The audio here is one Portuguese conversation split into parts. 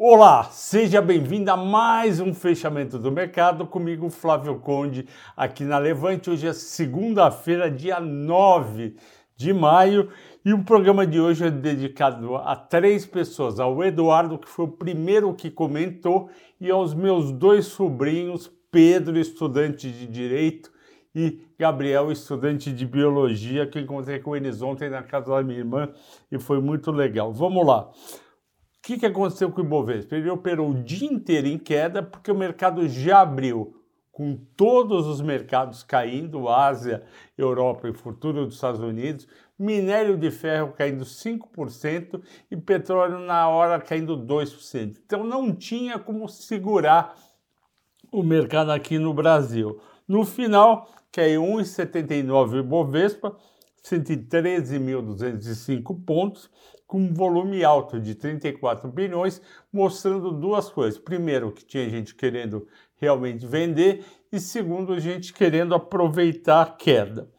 Olá, seja bem-vindo a mais um fechamento do mercado comigo, Flávio Conde, aqui na Levante. Hoje é segunda-feira, dia 9 de maio, e o programa de hoje é dedicado a três pessoas: ao Eduardo, que foi o primeiro que comentou, e aos meus dois sobrinhos, Pedro, estudante de Direito, e Gabriel, estudante de Biologia, que encontrei com eles ontem na casa da minha irmã e foi muito legal. Vamos lá que, que aconteceu com o Ibovespa? Ele operou o dia inteiro em queda porque o mercado já abriu, com todos os mercados caindo, Ásia, Europa e futuro dos Estados Unidos, minério de ferro caindo 5% e petróleo na hora caindo 2%. Então não tinha como segurar o mercado aqui no Brasil. No final, caiu 1,79 o Ibovespa, 113.205 pontos, com um volume alto de 34 bilhões, mostrando duas coisas. Primeiro, que tinha gente querendo realmente vender, e segundo, gente querendo aproveitar a queda.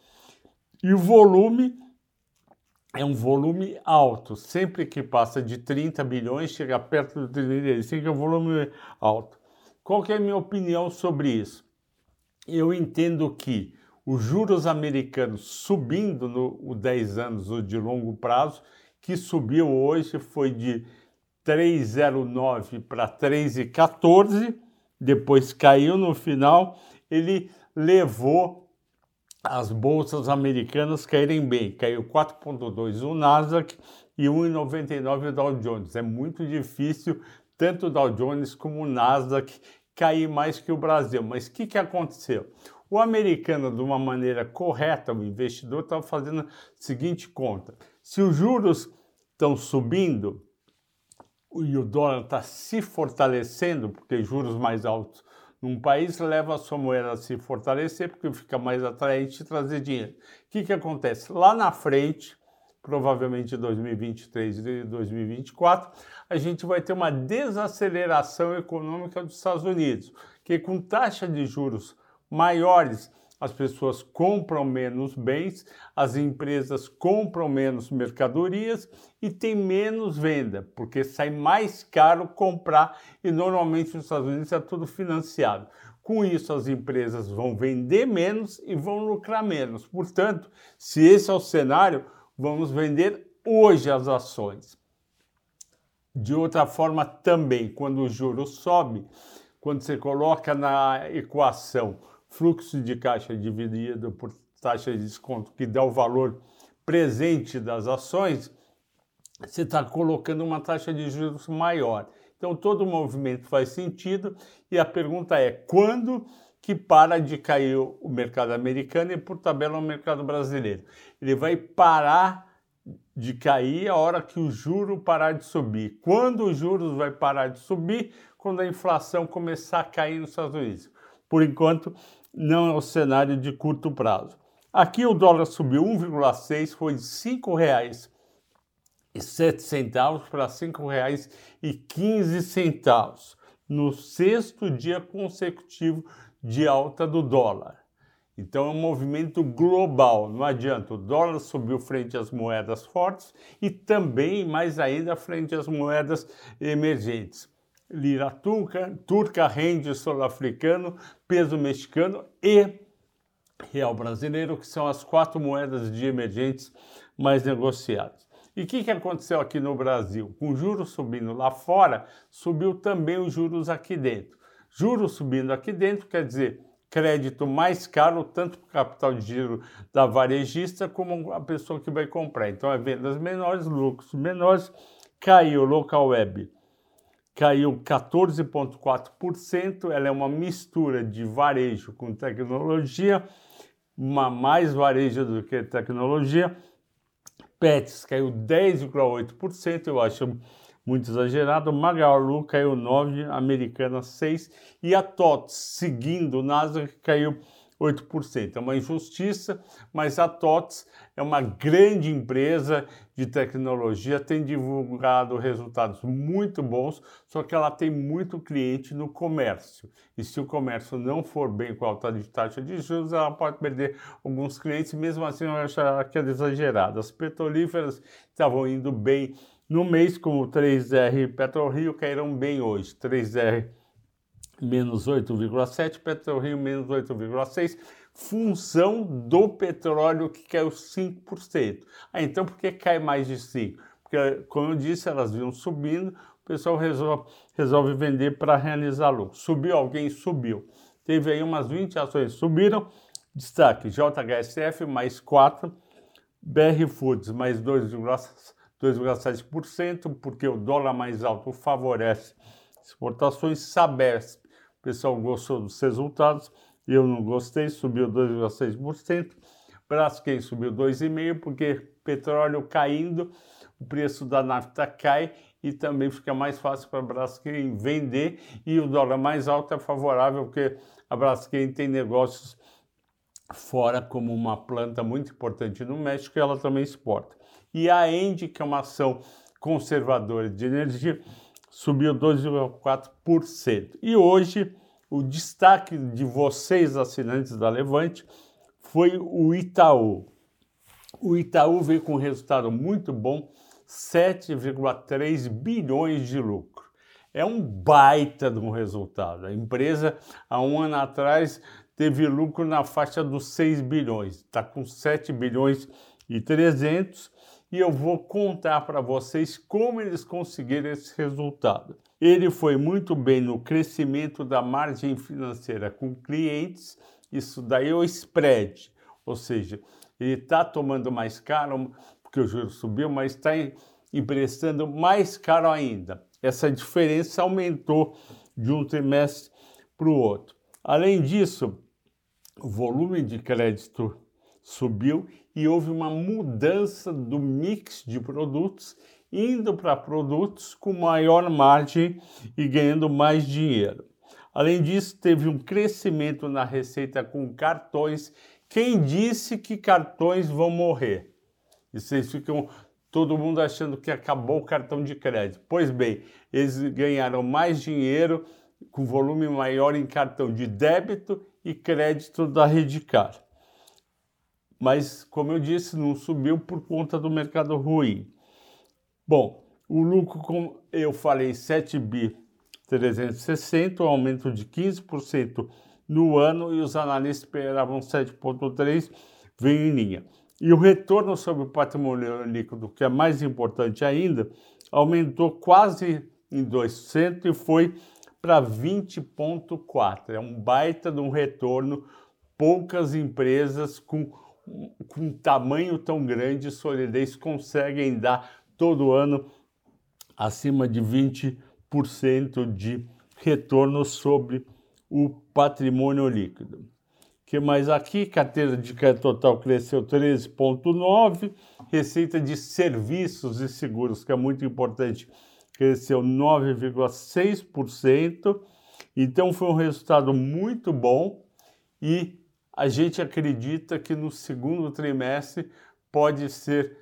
E o volume é um volume alto. Sempre que passa de 30 bilhões, chega perto de 35, é um volume alto. Qual é a minha opinião sobre isso? Eu entendo que os juros americanos subindo no 10 anos de longo prazo que subiu hoje foi de 3,09 para 3,14, depois caiu no final, ele levou as bolsas americanas caírem bem, caiu 4,2 o Nasdaq e 1,99 o Dow Jones. É muito difícil tanto o Dow Jones como o Nasdaq cair mais que o Brasil. Mas o que, que aconteceu? O americano, de uma maneira correta, o investidor estava fazendo a seguinte conta: se os juros estão subindo e o dólar está se fortalecendo, porque juros mais altos num país leva a sua moeda a se fortalecer, porque fica mais atraente trazer dinheiro. O que, que acontece? Lá na frente, provavelmente 2023 e 2024, a gente vai ter uma desaceleração econômica dos Estados Unidos, que com taxa de juros maiores as pessoas compram menos bens, as empresas compram menos mercadorias e tem menos venda, porque sai mais caro comprar e normalmente nos Estados Unidos é tudo financiado. Com isso, as empresas vão vender menos e vão lucrar menos. Portanto, se esse é o cenário, vamos vender hoje as ações. De outra forma, também, quando o juro sobe, quando você coloca na equação fluxo de caixa dividido por taxa de desconto, que dá o valor presente das ações, você está colocando uma taxa de juros maior. Então, todo o movimento faz sentido e a pergunta é quando que para de cair o mercado americano e, por tabela, o mercado brasileiro? Ele vai parar de cair a hora que o juro parar de subir. Quando os juros vai parar de subir? Quando a inflação começar a cair nos Estados Unidos. Por enquanto, não é o cenário de curto prazo. Aqui o dólar subiu 1,6, foi de R$ 5,07 para R$ 5,15 no sexto dia consecutivo de alta do dólar. Então é um movimento global, não adianta. O dólar subiu frente às moedas fortes e também, mais ainda, frente às moedas emergentes lira turca, turca, rende sul-africano, peso mexicano e real brasileiro, que são as quatro moedas de emergentes mais negociadas. E o que, que aconteceu aqui no Brasil? Com juros subindo lá fora, subiu também os juros aqui dentro. Juros subindo aqui dentro quer dizer crédito mais caro, tanto para o capital de giro da varejista como a pessoa que vai comprar. Então, é vendas menores, lucros menores, caiu local web caiu 14,4%. Ela é uma mistura de varejo com tecnologia, mais varejo do que tecnologia. Pets caiu 10,8%, eu acho muito exagerado. Magalu caiu 9, Americana 6 e a TOTS, seguindo o Nasdaq, caiu 8%. É uma injustiça, mas a TOTS é uma grande empresa de tecnologia, tem divulgado resultados muito bons, só que ela tem muito cliente no comércio. E se o comércio não for bem com a alta de taxa de juros, ela pode perder alguns clientes, mesmo assim eu acho que é exagerado. As petrolíferas estavam indo bem no mês, como 3R e PetroRio caíram bem hoje. 3R menos 8,7, PetroRio menos 8,6, função do petróleo que caiu 5%. Ah, então por que cai mais de 5%? Porque, como eu disse, elas vinham subindo, o pessoal resolve, resolve vender para realizar lucro. Subiu alguém? Subiu. Teve aí umas 20 ações subiram. Destaque: JHSF mais 4, BR Foods mais 2,7%, porque o dólar mais alto favorece exportações. Sabesp, o pessoal gostou dos resultados, eu não gostei, subiu 2,6%. Braskem subiu 2,5%, porque petróleo caindo, o preço da nafta cai e também fica mais fácil para a Braskem vender e o dólar mais alto é favorável porque a Braskem tem negócios fora como uma planta muito importante no México e ela também exporta. E a Endy, que é uma ação conservadora de energia, subiu 2,4%. E hoje o destaque de vocês assinantes da Levante foi o Itaú. O Itaú veio com um resultado muito bom, 7,3 bilhões de lucro. É um baita de um resultado. A empresa, há um ano atrás, teve lucro na faixa dos 6 bilhões, está com 7 bilhões e 300 e eu vou contar para vocês como eles conseguiram esse resultado. Ele foi muito bem no crescimento da margem financeira com clientes, isso daí é o spread, ou seja, ele está tomando mais caro, porque o juro subiu, mas está emprestando mais caro ainda. Essa diferença aumentou de um trimestre para o outro. Além disso, o volume de crédito subiu e houve uma mudança do mix de produtos, indo para produtos com maior margem e ganhando mais dinheiro. Além disso, teve um crescimento na receita com cartões. Quem disse que cartões vão morrer? E vocês ficam todo mundo achando que acabou o cartão de crédito. Pois bem, eles ganharam mais dinheiro com volume maior em cartão de débito e crédito da Redcar. Mas, como eu disse, não subiu por conta do mercado ruim. Bom, o lucro, como eu falei, 7 bi 360, um aumento de 15% no ano e os analistas esperavam 7,3, veio em linha. E o retorno sobre o patrimônio líquido, que é mais importante ainda, aumentou quase em 2% e foi para 20,4%. É um baita de um retorno. Poucas empresas com, com um tamanho tão grande solidez conseguem dar todo ano acima de 20% de retorno sobre o patrimônio líquido que mais aqui? Carteira de crédito total cresceu 13,9%. Receita de serviços e seguros, que é muito importante, cresceu 9,6%. Então foi um resultado muito bom e a gente acredita que no segundo trimestre pode ser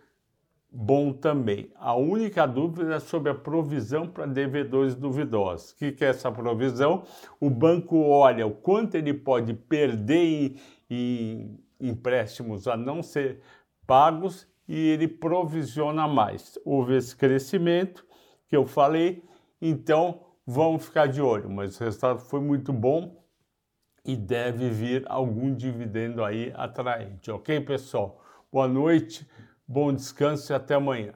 bom também. A única dúvida é sobre a provisão para devedores duvidosos. O que, é essa provisão? O banco olha o quanto ele pode perder em, em empréstimos a não ser pagos e ele provisiona mais. Houve esse crescimento que eu falei, então vamos ficar de olho, mas o resultado foi muito bom e deve vir algum dividendo aí atraente, ok, pessoal? Boa noite. Bom descanso e até amanhã.